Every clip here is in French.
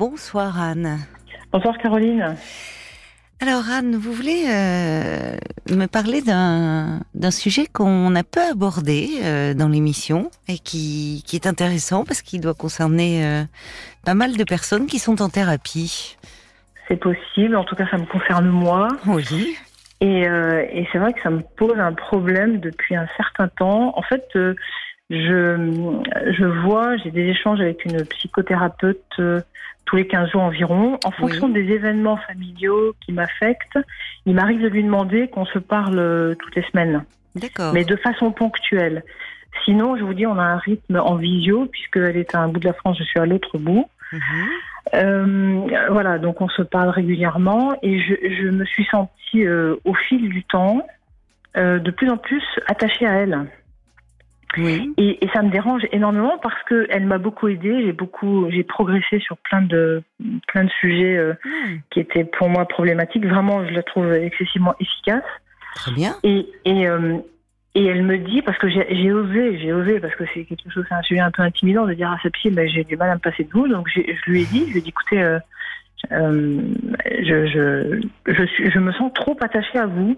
Bonsoir Anne. Bonsoir Caroline. Alors Anne, vous voulez euh, me parler d'un sujet qu'on a peu abordé euh, dans l'émission et qui, qui, est intéressant parce qu'il doit concerner euh, pas mal de personnes qui sont en thérapie. C'est possible, en tout cas ça me concerne moi. Oui. Et, et c'est vrai que ça me pose un problème depuis un certain temps. En fait, je, je vois, j'ai des échanges avec une psychothérapeute tous les 15 jours environ. En fonction des événements familiaux qui m'affectent, il m'arrive de lui demander qu'on se parle euh, toutes les semaines. D'accord. Mais de façon ponctuelle. Sinon, je vous dis, on a un rythme en visio, puisqu'elle est à un bout de la France, je suis à l'autre bout. Mhm. Euh, voilà, donc on se parle régulièrement et je, me suis sentie euh, au fil du temps de plus en plus attachée à elle. Et, ça me dérange énormément parce que elle m'a beaucoup aidée. J'ai beaucoup, j'ai progressé sur plein de plein de sujets euh, hmm. qui étaient pour moi problématiques. Vraiment, je la trouve excessivement efficace. Très bien. Et et, euh, et elle me dit parce que j'ai osé, j'ai osé parce que c'est quelque chose, c'est un sujet un peu intimidant de dire à sa psy, ben, j'ai du mal à me passer de vous. Donc je lui ai dit, je lui ai dit, écoutez, euh, je, je, je, suis, je me sens trop attachée à vous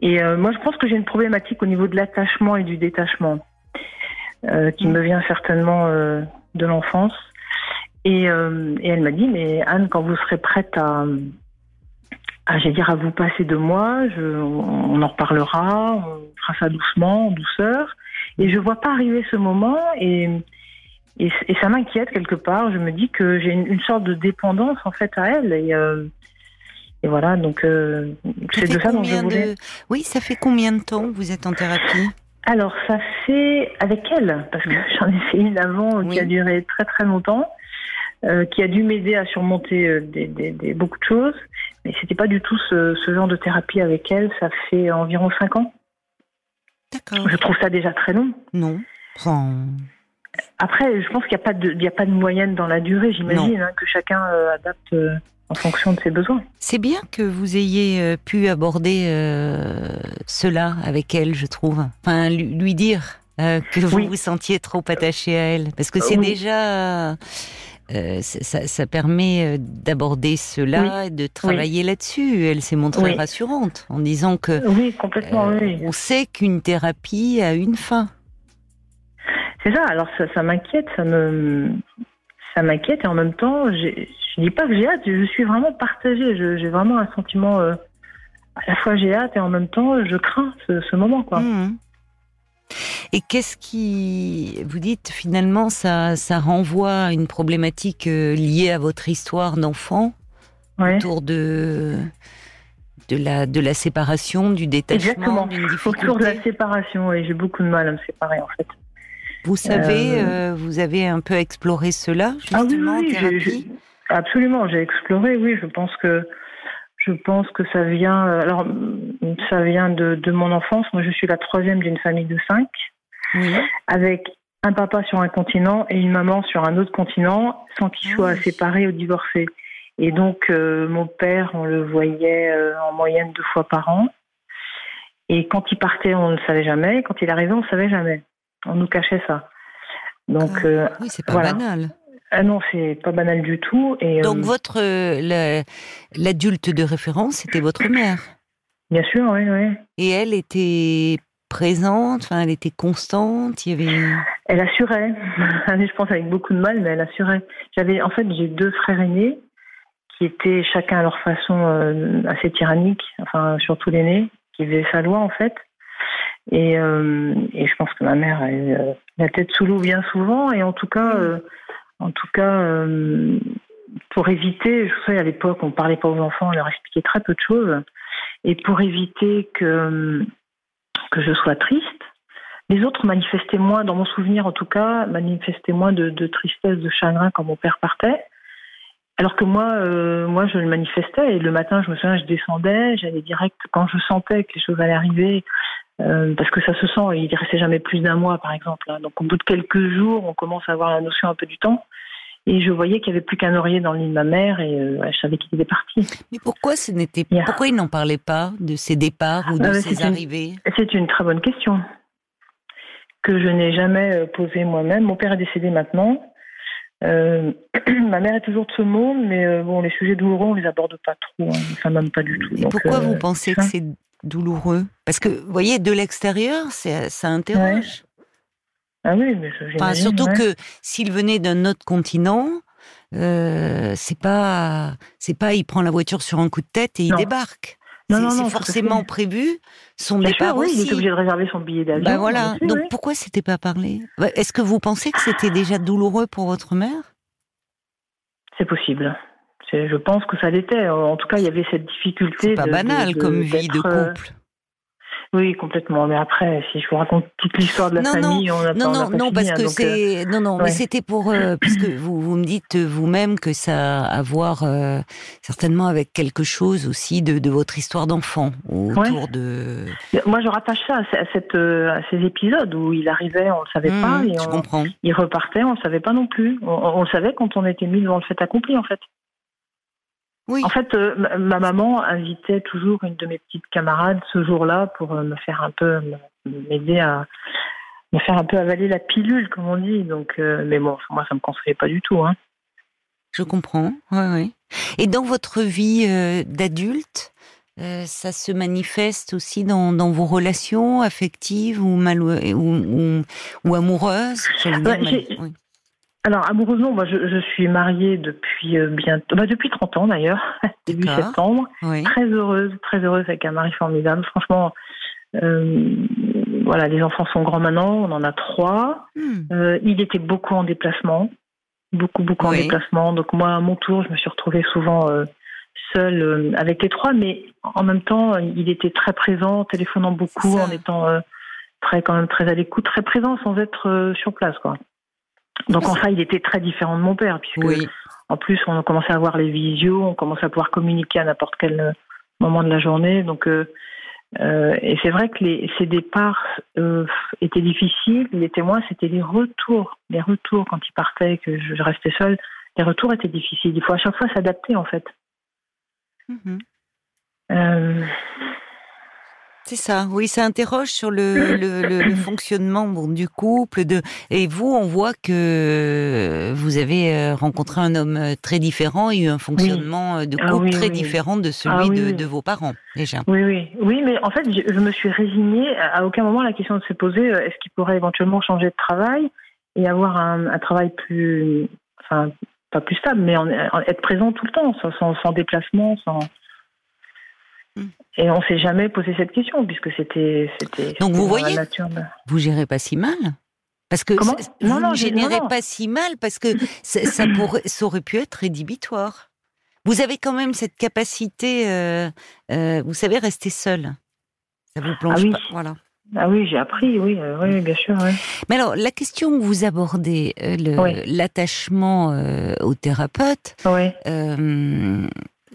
et euh, moi, je pense que j'ai une problématique au niveau de l'attachement et du détachement, euh, qui me vient certainement euh, de l'enfance. Et, et, elle m'a dit, mais Anne, quand vous serez prête à, à j'ai dire, à vous passer de moi, je, on en reparlera, on fera ça doucement, en douceur. Et je vois pas arriver ce moment et, et, ça m'inquiète quelque part. Je me dis que j'ai une, sorte de dépendance en fait à elle et et voilà, donc euh, c'est de ça dont je voulais. Oui, ça fait combien de temps que vous êtes en thérapie? Alors, ça fait avec elle, parce que j'en ai fait une avant qui a duré très très longtemps, euh, qui a dû m'aider à surmonter euh, des, des, beaucoup de choses. Mais c'était pas du tout ce, ce, genre de thérapie avec elle. Ça fait environ cinq ans. D'accord. Je trouve ça déjà très long. Non. Après, je pense qu'il n'y a pas de, il y a pas de moyenne dans la durée. J'imagine hein, que chacun adapte en fonction de ses besoins. C'est bien que vous ayez euh, pu aborder euh, cela avec elle, je trouve. Enfin, lui, dire euh, que vous vous sentiez trop attaché à elle, parce que c'est déjà ça, permet d'aborder cela et de travailler là-dessus. Elle s'est montrée rassurante en disant que oui, complètement. on sait qu'une thérapie a une fin. C'est ça. Alors ça, ça m'inquiète, ça me ça m'inquiète et en même temps, je dis pas que j'ai hâte, je suis vraiment partagée. J'ai vraiment un sentiment euh, à la fois j'ai hâte et en même temps je crains ce, moment quoi. Mmh. Et qu'est-ce qui, vous dites finalement, ça, ça renvoie à une problématique euh, liée à votre histoire d'enfant autour de de la de la séparation, du détachement, difficulté? Autour de la séparation, et j'ai beaucoup de mal à me séparer en fait. Vous savez, euh, euh, vous avez un peu exploré cela justement ah oui, oui, en thérapie Absolument, j'ai exploré. Oui, je pense que je pense que ça vient. Euh, alors, ça vient de, de mon enfance. Moi, je suis la troisième d'une famille de cinq, avec un papa sur un continent et une maman sur un autre continent, sans qu'ils soient ah séparés ou divorcés. Et donc, mon père, on le voyait en moyenne deux fois par an. Et quand il partait, on ne le savait jamais. Quand il arrivait, on ne savait jamais. On nous cachait ça. Donc, ah, euh, oui, c'est pas banal. Ah non, c'est pas banal du tout. Et, Donc, euh, votre l'adulte de référence, c'était votre mère Bien sûr, oui, oui. Et elle était présente, enfin, elle était constante, il y avait... Elle assurait, je pense avec beaucoup de mal, mais elle assurait. J'avais, en fait, j'ai deux frères aînés qui étaient chacun à leur façon euh, assez tyranniques, enfin, surtout l'aîné, qui faisait sa loi, en fait. Et, euh, et, je pense que ma mère a eu euh, la tête sous l'eau bien souvent. Et en tout cas, euh, en tout cas, pour éviter, je sais à l'époque, on parlait pas aux enfants, on leur expliquait très peu de choses. Et pour éviter que que je sois triste, les autres manifestaient moins, dans mon souvenir en tout cas, manifestaient moins de tristesse, de chagrin quand mon père partait. Alors que moi, moi, je le manifestais et le matin, je me souviens, je descendais, j'allais direct quand je sentais que les choses allaient arriver. Euh, parce que ça se sent, il ne restait jamais plus d'un mois, par exemple. Hein. Donc, au bout de quelques jours, on commence à avoir la notion un peu du temps. Et je voyais qu'il n'y avait plus qu'un oreiller dans le lit de ma mère et euh, je savais qu'il était parti. Mais pourquoi ce n'était pourquoi il n'en parlait pas de ses départs ou de ah, ses arrivées? C'est une très bonne question que je n'ai jamais euh, posée moi-même. Mon père est décédé maintenant. ma mère est toujours de ce monde, mais bon, les sujets douloureux, on les aborde pas trop, hein, enfin même pas du tout. Et pourquoi vous pensez que c'est douloureux? Parce que, vous voyez, de l'extérieur, ça interroge. Ah oui, mais enfin, Surtout que s'il venait d'un autre continent, euh, c'est pas, c'est pas, il prend la voiture sur un coup de tête et il débarque. Non, c'est forcément prévu. Son départ oui, aussi. Il est obligé de réserver son billet d'avion. Bah voilà. Donc pourquoi c'était pas parlé? Bah, Est-ce que vous pensez que c'était déjà douloureux pour votre mère? C'est possible. Je pense que ça l'était. En tout cas, il y avait cette difficulté. C'est pas banal comme vie de euh, couple. Oui, complètement. Mais après, si je vous raconte toute l'histoire de la famille, on a non, non, non, parce que euh, c'est non, non, mais c'était pour euh, puisque vous vous me dites vous-même que ça a à voir euh, certainement avec quelque chose aussi de, de votre histoire d'enfant autour de. Moi, je rattache ça à, cette, à ces épisodes où il arrivait, on le savait mmh, pas, et je comprends. il repartait, on le savait pas non plus. On, on, le savait quand on était mis devant le fait accompli, en fait. En fait, euh, ma, maman invitait toujours une de mes petites camarades ce jour-là pour euh, me faire un peu, m'aider à me faire un peu avaler la pilule, comme on dit. Donc, euh, mais bon, moi, ça me conseillait pas du tout. Hein. Je comprends. Oui, oui. Et dans votre vie d'adulte, ça se manifeste aussi dans, dans, vos relations affectives ou, mal, ou, ou, amoureuses alors amoureusement, moi je, suis mariée depuis euh, bientôt, bah, depuis 30 ans d'ailleurs, début septembre. Très heureuse, très heureuse avec un mari formidable. Franchement, euh, voilà, les enfants sont grands maintenant, on en a trois. Hmm. Euh, il était beaucoup en déplacement, beaucoup beaucoup en déplacement. Donc moi, à mon tour, je me suis retrouvée souvent seule avec les trois, mais en même temps, il était très présent, téléphonant beaucoup, en étant très quand même très à l'écoute, très présent sans être sur place, quoi. Donc enfin, il était très différent de mon père, puisque en plus on commençait à voir les visios, on commençait à pouvoir communiquer à n'importe quel euh, moment de la journée. Donc euh, euh, et c'est vrai que les, ces départs euh, étaient difficiles. Les témoins, c'était les retours, les retours quand il partait, que je, restais seule. Les retours étaient difficiles. Il faut à chaque fois s'adapter en fait. Mm-hmm. euh, c'est ça, oui, ça interroge sur le, le, fonctionnement bon, du couple. De... Et vous, on voit que vous avez euh, rencontré un homme euh, très différent et eu un fonctionnement euh, de ah couple très différent de celui ah de, vos parents, déjà. Oui, oui, oui, mais en fait, je, me suis résignée. À aucun moment, la question ne s'est posée est-ce qu'il pourrait éventuellement changer de travail et avoir un, travail plus. Enfin, pas plus stable, mais être présent tout le temps, sans, sans déplacement, sans. Et on s'est jamais posé cette question puisque c'était donc vous voyez vous gérez pas si mal parce que vous ne générez pas si mal parce que ça, pourrait, ça aurait pu être rédhibitoire. Vous avez quand même cette capacité, euh, euh, vous savez, rester seul. Ça vous plonge ah oui. pas, voilà. Ah oui, j'ai appris, oui, euh, oui, bien sûr. Mais alors, la question que vous abordez, l'attachement au thérapeute,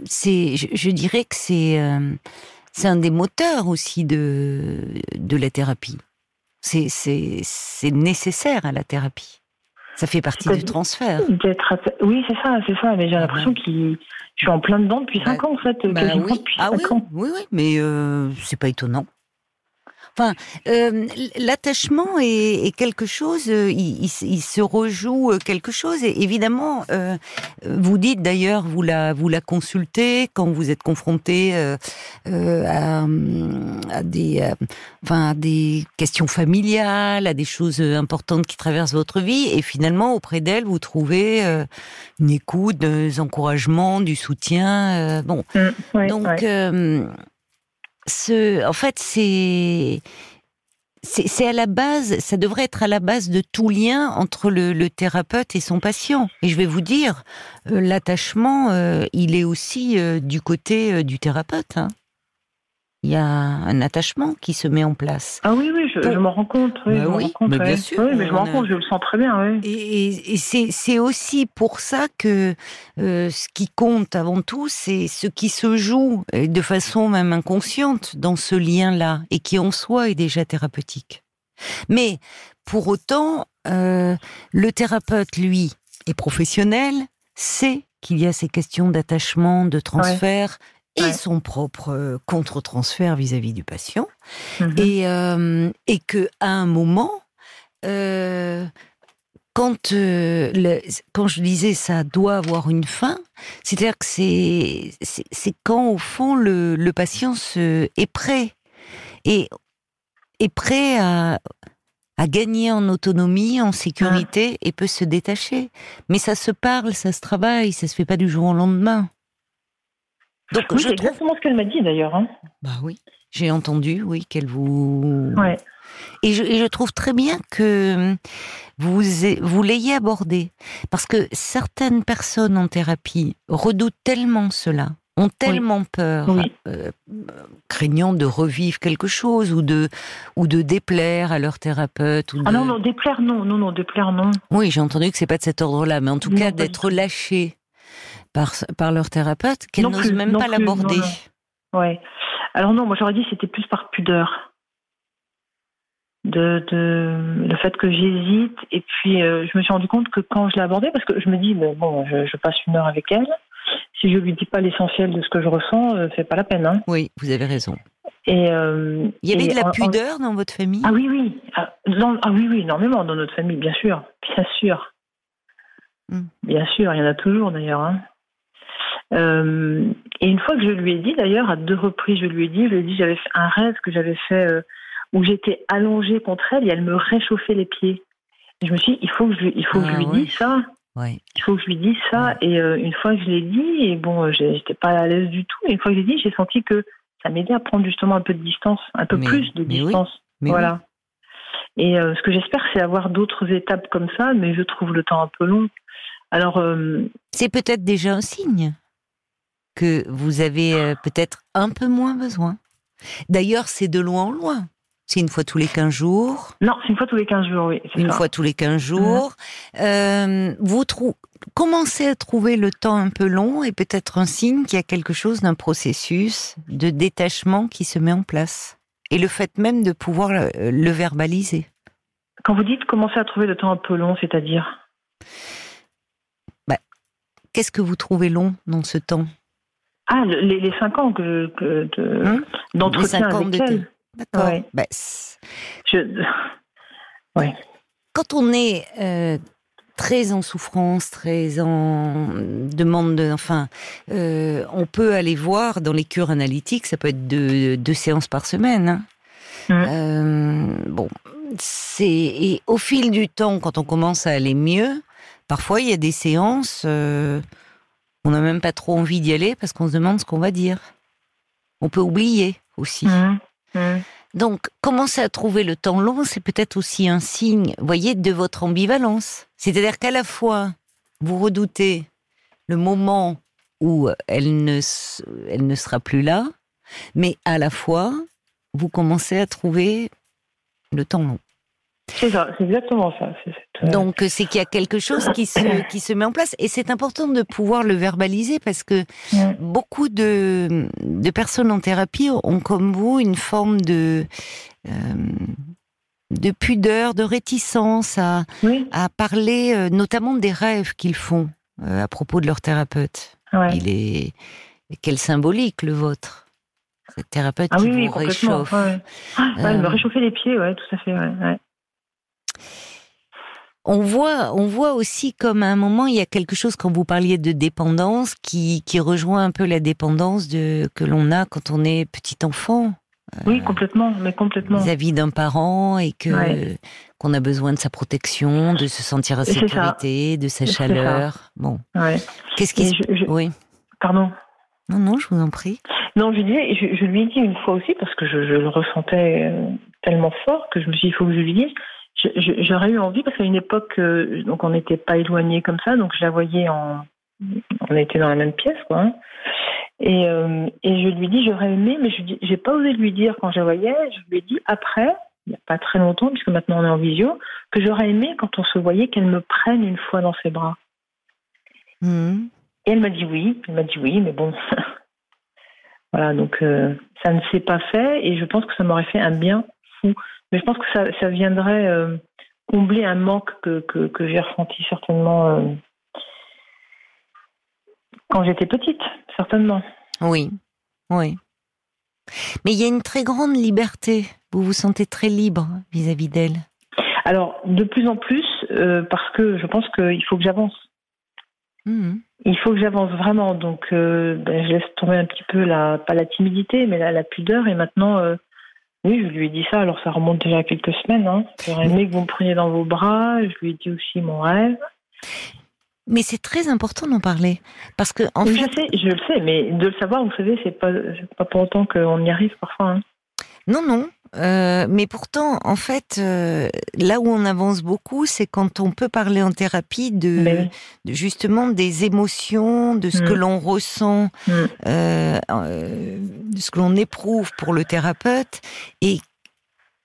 c'est, je, dirais que c'est, euh, c'est un des moteurs aussi de, de la thérapie. C'est, c'est, nécessaire à la thérapie. Ça fait partie du transfert. Oui, c'est ça, c'est ça. Mais j'ai l'impression que je suis en plein dedans depuis 5 bah, ans, en fait. Bah oui. Depuis ah, oui, ans. oui, oui, mais euh, c'est pas étonnant. Enfin, euh, l'attachement est, quelque chose, euh, il, se rejoue euh, quelque chose. Et évidemment, vous dites d'ailleurs, vous la, vous la consultez quand vous êtes confronté à, des, enfin, des questions familiales, à des choses importantes qui traversent votre vie. Et finalement, auprès d'elle, vous trouvez une écoute, des encouragements, du soutien. bon, mmh, donc ce, en fait, c'est c'est à la base, ça devrait être à la base de tout lien entre le, thérapeute et son patient. Et je vais vous dire, euh, l'attachement, euh, il est aussi euh, du côté du thérapeute. Hein il y a un attachement qui se met en place. Ah oui, oui, je, m'en rends compte. Oui, bah oui mais bien sûr. Oui, mais je m'en rends compte, je le sens très bien. Oui. Et, et c'est aussi pour ça que euh, ce qui compte avant tout, c'est ce qui se joue de façon même inconsciente dans ce lien-là et qui en soi est déjà thérapeutique. Mais pour autant, euh, le thérapeute, lui, est professionnel, sait qu'il y a ces questions d'attachement, de transfert, et son propre euh, contre-transfert vis-à-vis du patient, mhm. et, euh, et que à un moment, euh, quand, euh, le, quand je disais ça doit avoir une fin, c'est-à-dire que c'est, c'est, quand au fond le, le patient se, est prêt et est prêt à, à gagner en autonomie, en sécurité et peut se détacher. Mais ça se parle, ça se travaille, ça se fait pas du jour au lendemain. Donc, oui, c'est exactement ce qu'elle m'a dit d'ailleurs. Hein. Bah oui, j'ai entendu, oui, qu'elle vous. Ouais. Et je, et je, trouve très bien que vous, vous l'ayez abordé. Parce que certaines personnes en thérapie redoutent tellement cela, ont tellement peur, euh, craignant de revivre quelque chose ou de, ou de déplaire à leur thérapeute. Ou Ah non, non, déplaire non, non, non, déplaire non. Oui, j'ai entendu que c'est pas de cet ordre-là, mais en tout cas d'être lâché par, par leur thérapeute, qu'elles n'osent même pas l'aborder. Ouais. Alors non, moi j'aurais dit c'était plus par pudeur de, de, le fait que j'hésite. Et puis, euh, je me suis rendu compte que quand je l'ai abordée, parce que je me dis, bon, je, je, passe une heure avec elle, si je lui dis pas l'essentiel de ce que je ressens, euh, c'est pas la peine. Hein. Oui, vous avez raison. Et euh, il y avait de la pudeur dans votre famille? Ah oui, oui. Ah, ah, oui, oui, énormément dans notre famille, bien sûr. Bien sûr. Hmm. Bien sûr, il y en a toujours d'ailleurs. Hein. Euh, et une fois que je lui ai dit, d'ailleurs, à deux reprises, je lui ai dit, je lui ai dit, j'avais fait un rêve que j'avais fait euh, où j'étais allongée contre elle et elle me réchauffait les pieds. Et je me suis dit, il faut que je, il faut que je lui ah dise ça. Il faut que je lui dise ça. Et euh, une fois que je l'ai dit, et bon, j'étais pas à l'aise du tout. Et une fois que je l'ai dit, j'ai senti que ça m'aidait à prendre justement un peu de distance, un peu plus de distance. voilà. Et euh, ce que j'espère, c'est avoir d'autres étapes comme ça, mais je trouve le temps un peu long. Alors, c'est peut-être déjà un signe que vous avez peut-être un peu moins besoin. D'ailleurs, c'est de loin en loin. C'est une fois tous les 15 jours Non, c'est une fois tous les 15 jours, oui. Une fois tous les 15 jours. Euh, vous commencez à trouver le temps un peu long et peut-être un signe qu'il y a quelque chose d'un processus de détachement qui se met en place. Et le fait même de pouvoir le, verbaliser. Quand vous dites commencer à trouver le temps un peu long, c'est-à-dire? Bah, Qu'est-ce que vous trouvez long dans ce temps? Ah, les, les cinq ans que, que de, hein d'entretien avec elle. D'accord. Bah, Quand on est euh, très en souffrance, très en demande, de, enfin, euh, on peut aller voir dans les cures analytiques, ça peut être deux, deux séances par semaine. Hein. Mmh. Euh, bon, c'est et au fil du temps, quand on commence à aller mieux, parfois il y a des séances, on n'a même pas trop envie d'y aller parce qu'on se demande ce qu'on va dire. On peut oublier aussi. Mmh. Mmh. Donc, commencer à trouver le temps long, c'est peut-être aussi un signe, voyez, de votre ambivalence. C'est-à-dire qu'à la fois, vous redoutez le moment où elle ne, elle ne sera plus là, mais à la fois, vous commencez à trouver le temps long. C'est ça, c'est exactement ça. Donc c'est qu'il y a quelque chose qui se qui se met en place et c'est important de pouvoir le verbaliser parce que beaucoup de de personnes en thérapie ont comme vous une forme de euh, de pudeur, de réticence à à parler euh, notamment des rêves qu'ils font à propos de leur thérapeute. Il est quel symbolique le vôtre. Cette thérapeute ah, qui oui, vous réchauffe. Ah, elle me réchauffait les pieds, ouais, tout à fait. Ouais, on voit, on voit aussi comme à un moment il y a quelque chose quand vous parliez de dépendance qui, qui rejoint un peu la dépendance de que l'on a quand on est petit enfant. Oui, euh, complètement, mais complètement. Vis-à-vis d'un parent et que qu'on a besoin de sa protection, de se sentir en sécurité, de sa chaleur. Bon. Qu'est-ce qui je, Oui. Pardon. Non, non, je vous en prie. Non, je, disais, je, lui ai dit une fois aussi parce que je, le ressentais euh, tellement fort que je me suis dit il faut que je lui dise J'aurais eu envie parce qu'à une époque, euh, donc on n'était pas éloignés comme ça, donc je la voyais en, on était dans la même pièce, quoi. Hein. Et, euh, et je lui dis j'aurais aimé, mais je j'ai pas osé lui dire quand je la voyais. Je lui ai dit après, il n'y a pas très longtemps, puisque maintenant on est en visio, que j'aurais aimé quand on se voyait qu'elle me prenne une fois dans ses bras. Mmh. Et elle m'a dit oui, elle m'a dit oui, mais bon, voilà, donc euh, ça ne s'est pas fait, et je pense que ça m'aurait fait un bien fou. Mais je pense que ça, ça viendrait euh, combler un manque que, que, que j'ai ressenti certainement euh, quand j'étais petite, certainement. Oui, oui. Mais il y a une très grande liberté. Vous vous sentez très libre vis-à-vis d'elle. Alors, de plus en plus, euh, parce que je pense qu'il faut que j'avance. Mhm. Il faut que j'avance vraiment. Donc, euh, ben, je laisse tomber un petit peu la, pas la timidité, mais la, la pudeur. Et maintenant, euh, oui, je lui ai dit ça. Alors, ça remonte déjà à quelques semaines. Hein. J'aurais aimé que vous me preniez dans vos bras. Je lui ai dit aussi mon rêve. Mais c'est très important d'en parler. Parce que, en Oui, fait, je sais, je le sais, mais de le savoir, vous savez, c'est pas, pas pour autant qu'on y arrive parfois. hein. Non, non. Euh, mais pourtant, en fait, euh, là où on avance beaucoup, c'est quand on peut parler en thérapie de, oui. de justement des émotions, de ce que Mm. l'on ressent, Mm. euh, de ce que l'on éprouve pour le thérapeute. Et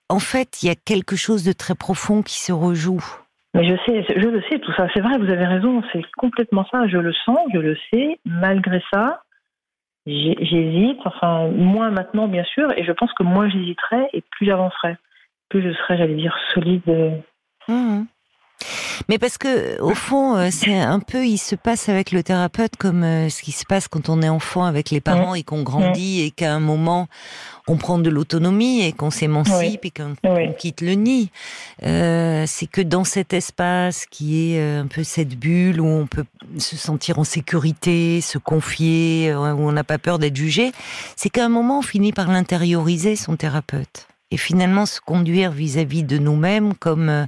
en fait, il y a quelque chose de très profond qui se rejoue. Mais je sais, je le sais, tout ça. C'est vrai, vous avez raison, c'est complètement ça. Je le sens, je le sais. Malgré ça, j'hésite. Enfin, moins maintenant, bien sûr. Et je pense que moins j'hésiterai et plus j'avancerai. Plus je serai, j'allais dire, solide. euh, Mhm. Mais parce que au fond, euh, c'est un peu, il se passe avec le thérapeute comme euh, ce qui se passe quand on est enfant avec les parents et qu'on grandit et qu'à un moment on prend de l'autonomie et qu'on s'émancipe et qu'on quitte le nid. Euh, c'est que dans cet espace qui est un peu cette bulle où on peut se sentir en sécurité, se confier, où on n'a pas peur d'être jugé, c'est qu'à un moment on finit par l'intérioriser son thérapeute et finalement se conduire vis-à-vis de nous-mêmes comme euh,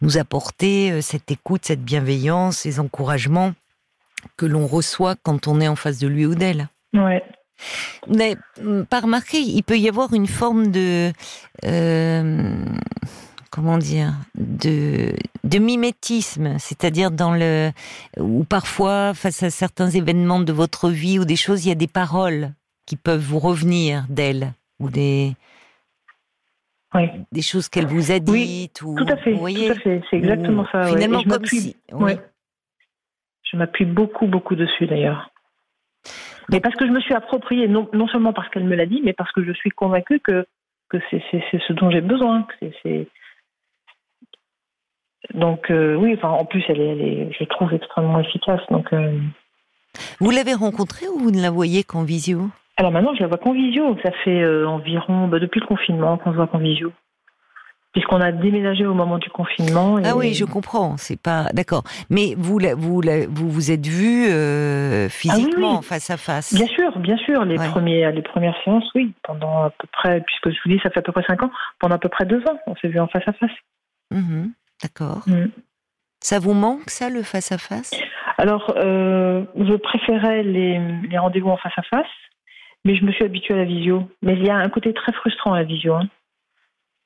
nous apporter euh, cette écoute, cette bienveillance, ces encouragements que l'on reçoit quand on est en face de lui ou d'elle. Ouais. N'avez hum, pas remarqué, il peut y avoir une forme de... euh, comment dire de, de mimétisme, c'est-à-dire dans le... où parfois, face à certains événements de votre vie ou des choses, il y a des paroles qui peuvent vous revenir d'elle ou des, Oui. des choses qu'elle vous a Oui, dites ou Tout à fait. vous voyez Tout à fait. C'est exactement ou ça. ouais. Finalement, je comme si. oui. ouais. Je m'appuie beaucoup, beaucoup dessus d'ailleurs. Mais parce que je me suis approprié, non, non seulement parce qu'elle me l'a dit, mais parce que je suis convaincue que, que c'est ce dont j'ai besoin. que Donc euh, oui, enfin, en plus, elle est, elle est, je trouve extrêmement efficace. Donc, euh, Vous l'avez rencontrée ou vous ne la voyez qu'en visio? Alors maintenant, je la vois qu'en visio. Ça fait euh, environ, bah, depuis le confinement, qu'on se voit qu'en visio. Puisqu'on a déménagé au moment du confinement. et- Ah oui, je comprends. C'est pas d'accord. Mais vous, la- vous, la- vous vous êtes vu euh, physiquement, Ah oui. face à face? Bien sûr, bien sûr. Les, Ouais. premiers, les premières séances, oui. Pendant à peu près, puisque je vous dis, ça fait à peu près cinq ans, pendant à peu près deux ans, on s'est vu en face à face. Mhm, D'accord. Mm. Ça vous manque ça, le face à face? Alors, euh, je préférais les, les rendez-vous en face à face, mais je me suis habituée à la visio. Mais il y a un côté très frustrant à la visio. hein.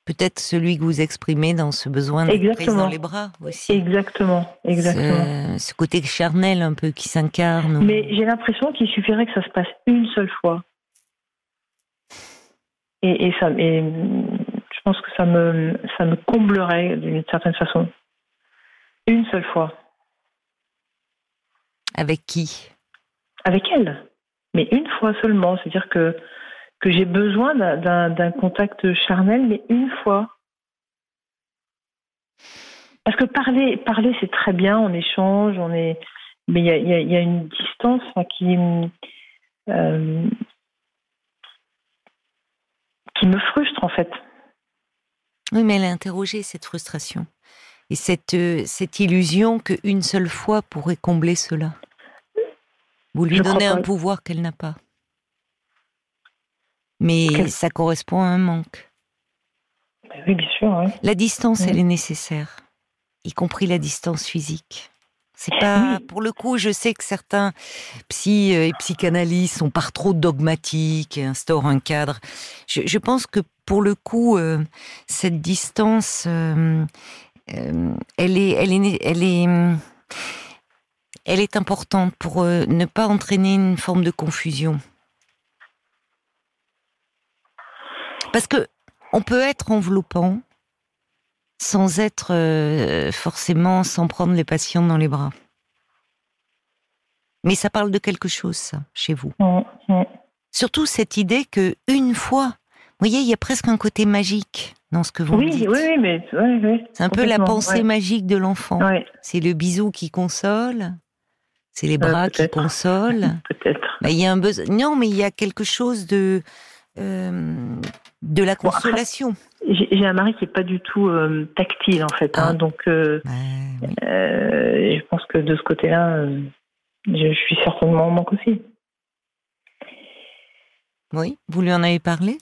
Peut-être celui que vous exprimez dans ce besoin d'être prise dans les bras aussi. Exactement, exactement. Ce, ce côté charnel un peu qui s'incarne. Mais j'ai l'impression qu'il suffirait que ça se passe une seule fois. Et, et ça, et je pense que ça me, ça me comblerait d'une certaine façon. Une seule fois. Avec qui? Avec elle. Mais une fois seulement. C'est-à-dire que, que j'ai besoin d'un- contact charnel, mais une fois. Parce que parler, parler c'est très bien, on échange, on est. Mais il y a, une distance qui. euh, qui me frustre en fait. Oui, mais elle a interrogé cette frustration. Et cette, euh, cette illusion qu'une seule fois pourrait combler cela. Vous lui Je donnez un pas. pouvoir qu'elle n'a pas. Mais ça correspond à un manque. Ben oui, bien sûr. La distance, Oui. elle est nécessaire, y compris la distance physique. C'est pas, pour le coup, je sais que certains psy euh, et psychanalystes sont par trop dogmatiques et instaurent un cadre. Je, je pense que pour le coup, euh, cette distance, euh, euh, elle est, elle est, elle est, elle est importante pour euh, ne pas entraîner une forme de confusion. Parce que on peut être enveloppant sans être euh, forcément sans prendre les patients dans les bras. Mais ça parle de quelque chose, ça, chez vous. Surtout cette idée que une fois, vous voyez, il y a presque un côté magique dans ce que vous me Oui, dites. oui, oui, mais oui, oui. C'est un peu la pensée ouais. magique de l'enfant. Ouais, C'est le bisou qui console, c'est les Euh, bras qui consolent. peut-être. Bah, il y a un besoin. Non, mais il y a quelque chose de de la consolation. J'ai un mari qui est pas du tout tactile en fait, hein, ah. donc je pense que de ce côté-là, je suis certainement en manque aussi. Oui, vous lui en avez parlé?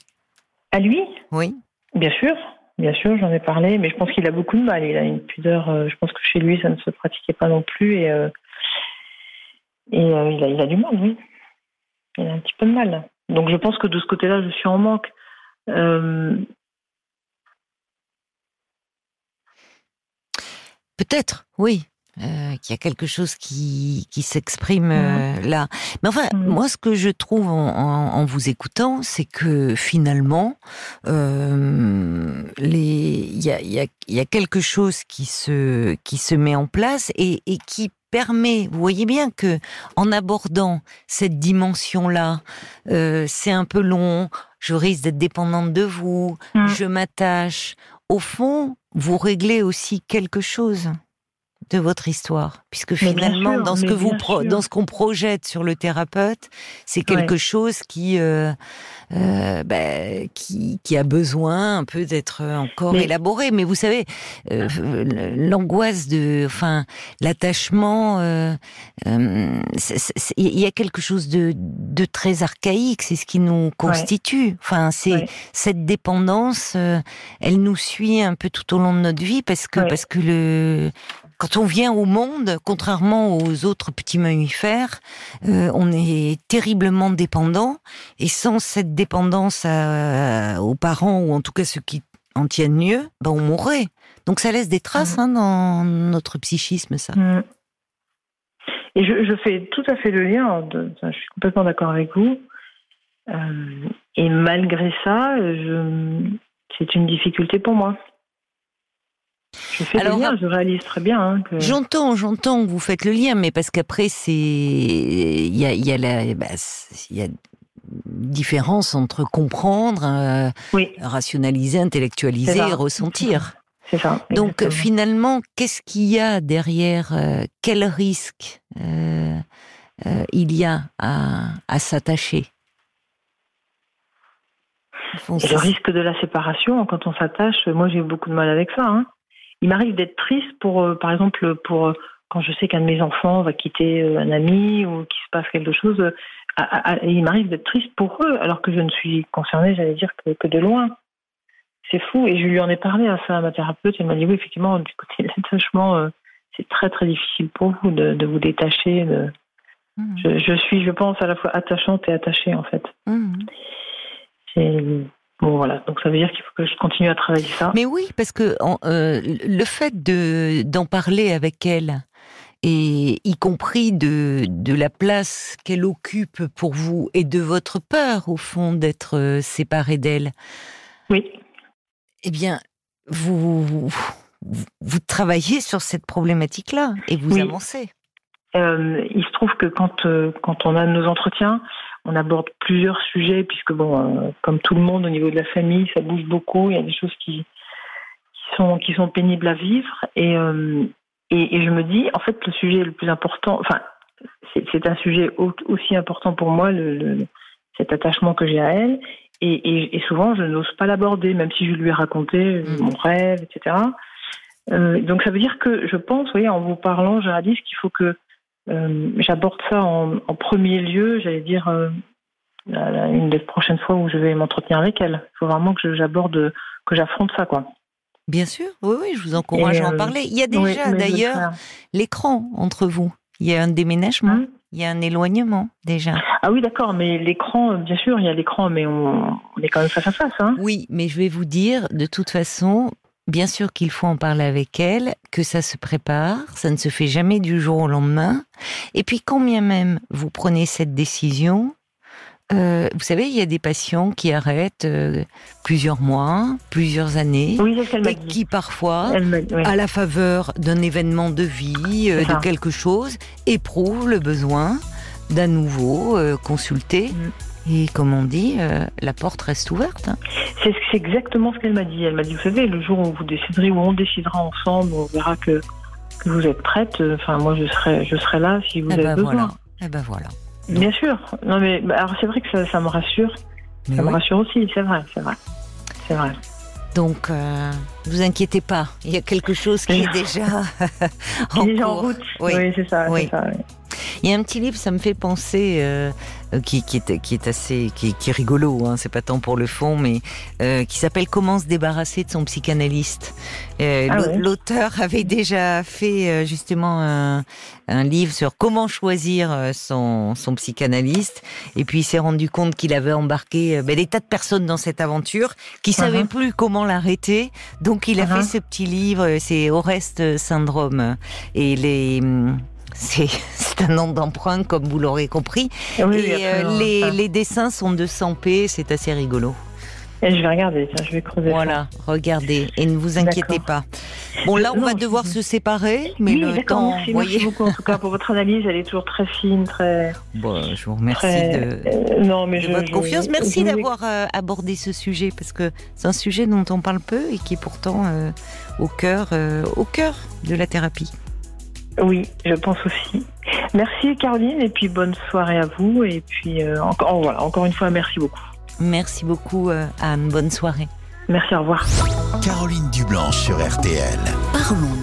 À lui? Oui. Bien sûr, bien sûr, j'en ai parlé, mais je pense qu'il a beaucoup de mal. Il a une pudeur, euh, je pense que chez lui, ça ne se pratiquait pas non plus, et, euh, et euh, il, a, il, a, du mal, oui. Il a un petit peu de mal. Donc je pense que de ce côté-là, je suis en manque. Peut-être, oui. Euh, qu'il y a quelque chose qui, qui s'exprime euh, là. Mais enfin, moi, ce que je trouve en, en, vous écoutant, c'est que finalement, euh, il y a, y, a, y a, quelque chose qui se, qui se met en place et, et qui permet, vous voyez bien que en abordant cette dimension-là, euh, c'est un peu long, je risque d'être dépendante de vous, mm. je m'attache. Au fond, vous réglez aussi quelque chose de votre histoire, puisque finalement, dans ce que vous dans ce qu'on projette sur le thérapeute, c'est quelque chose qui, euh, euh, bah, qui qui a besoin un peu d'être encore élaboré. Mais vous savez, euh, l'angoisse de, enfin, l'attachement, il y a quelque chose de de très archaïque. C'est ce qui nous constitue. Enfin, c'est cette dépendance, elle nous suit un peu tout au long de notre vie parce que parce que le quand on vient au monde, contrairement aux autres petits mammifères, euh, on est terriblement dépendant. Et sans cette dépendance aux parents, ou en tout cas ceux qui en tiennent mieux, ben on mourrait. Donc ça laisse des traces hein, dans notre psychisme, ça. Mm. Et je, fais tout à fait le lien, je suis complètement d'accord avec vous. Euh, et malgré ça, c'est une difficulté pour moi. Je fais Alors, je réalise très bien. Hein, j'entends, j'entends que vous faites le lien, mais parce qu'après, c'est. Il y a, y, a la... bah, y a différence entre comprendre, euh, rationaliser, intellectualiser et ressentir. C'est ça. Donc finalement, qu'est-ce qu'il y a derrière euh, Quel risque euh, il y a à, à s'attacher? Le risque de la séparation, quand on s'attache, moi j'ai beaucoup de mal avec ça. Hein il m'arrive d'être triste pour, euh, par exemple, pour euh, quand je sais qu'un de mes enfants va quitter euh, un ami ou qu'il se passe quelque chose. il m'arrive d'être triste pour eux, alors que je ne suis concernée, j'allais dire, que, de loin. C'est fou. Et je lui en ai parlé à ça à ma thérapeute. Elle m'a dit oui, effectivement, du côté de l'attachement, c'est très très difficile pour vous de, vous détacher. Mmh. Je, suis, je pense, à la fois attachante et attachée en fait. Mmh. C'est Bon voilà, donc ça veut dire qu'il faut que je continue à travailler ça. Mais oui, parce que euh, le fait de d'en parler avec elle, et y compris de, de la place qu'elle occupe pour vous et de votre peur au fond d'être euh, séparée d'elle. Oui. Eh bien, vous, vous, travaillez sur cette problématique-là et vous avancez. Euh, il se trouve que quand, quand on a nos entretiens, on aborde plusieurs sujets, puisque, bon, euh, comme tout le monde au niveau de la famille, ça bouge beaucoup. Il y a des choses qui, sont, qui sont pénibles à vivre. Euh, et, et, je me dis, en fait, le sujet le plus important, enfin, c'est un sujet aussi important pour moi, le, cet attachement que j'ai à elle. Et, et souvent, je n'ose pas l'aborder, même si je lui ai raconté mmh. mon rêve, etc. Euh, donc ça veut dire que je pense, vous voyez, en vous parlant, dit qu'il faut que euh, j'aborde ça en, premier lieu, j'allais dire, euh, une des prochaines fois où je vais m'entretenir avec elle. Il faut vraiment que j'aborde, que j'affronte ça, quoi. Bien sûr, oui, oui, je vous encourage à en euh, parler. Il y a déjà d'ailleurs l'écran entre vous. Il y a un déménagement, hein il y a un éloignement déjà. Ah oui, d'accord, mais l'écran, bien sûr, il y a l'écran, mais on, est quand même face à face. Hein oui, mais je vais vous dire, de toute façon, bien sûr qu'il faut en parler avec elle, que ça se prépare, ça ne se fait jamais du jour au lendemain. Et puis, quand bien même vous prenez cette décision, euh, vous savez, il y a des patients qui arrêtent euh, plusieurs mois, plusieurs années, et qui parfois, à la faveur d'un événement de vie, euh, de quelque chose, éprouvent le besoin d'un nouveau consulter. Mm. Et comme on dit, euh, la porte reste ouverte. Hein. C'est exactement ce qu'elle m'a dit. Elle m'a dit, vous savez, le jour où vous déciderez, où on décidera ensemble, on verra que, vous êtes prête. Enfin, moi, je serai, je serai là si vous eh avez ben besoin. Eh ben voilà. Bien sûr. Non mais bah, alors c'est vrai que ça, me rassure. ça me rassure aussi, c'est vrai, c'est vrai. C'est vrai. Donc, euh, ne vous inquiétez pas, il y a quelque chose qui est déjà en, déjà en route. Oui, c'est ça. ça Il y a un petit livre, ça me fait penser, euh, euh, qui, qui, est, qui est assez, qui, qui est rigolo, hein, c'est pas tant pour le fond, mais euh, qui s'appelle Comment se débarrasser de son psychanalyste. Euh, ah L'auteur avait déjà fait justement un, un, livre sur comment choisir son, son psychanalyste, et puis il s'est rendu compte qu'il avait embarqué ben, des tas de personnes dans cette aventure qui uh savaient plus comment l'arrêter, donc il a uh-huh. fait ce petit livre, c'est Oreste Syndrome, et les c'est un nom d'emprunt, comme vous l'aurez compris. et euh, les, les, dessins sont de 100 p, c'est assez rigolo. Et je vais regarder, je vais creuser. Voilà, regardez, et ne vous inquiétez pas. Bon, là, on va devoir se séparer, mais le temps. Merci, merci beaucoup en tout cas pour votre analyse, elle est toujours très fine, très. Bon, je vous remercie de, euh, non, mais votre confiance. Merci d'avoir euh, abordé ce sujet parce que c'est un sujet dont on parle peu et qui est pourtant au cœur, au cœur de la thérapie. Oui, je pense aussi. Merci Caroline et puis bonne soirée à vous et puis euh, encore, voilà, encore une fois merci beaucoup. Merci beaucoup euh, Anne, bonne soirée. Merci, au revoir. Caroline Dublanche sur RTL. Parlons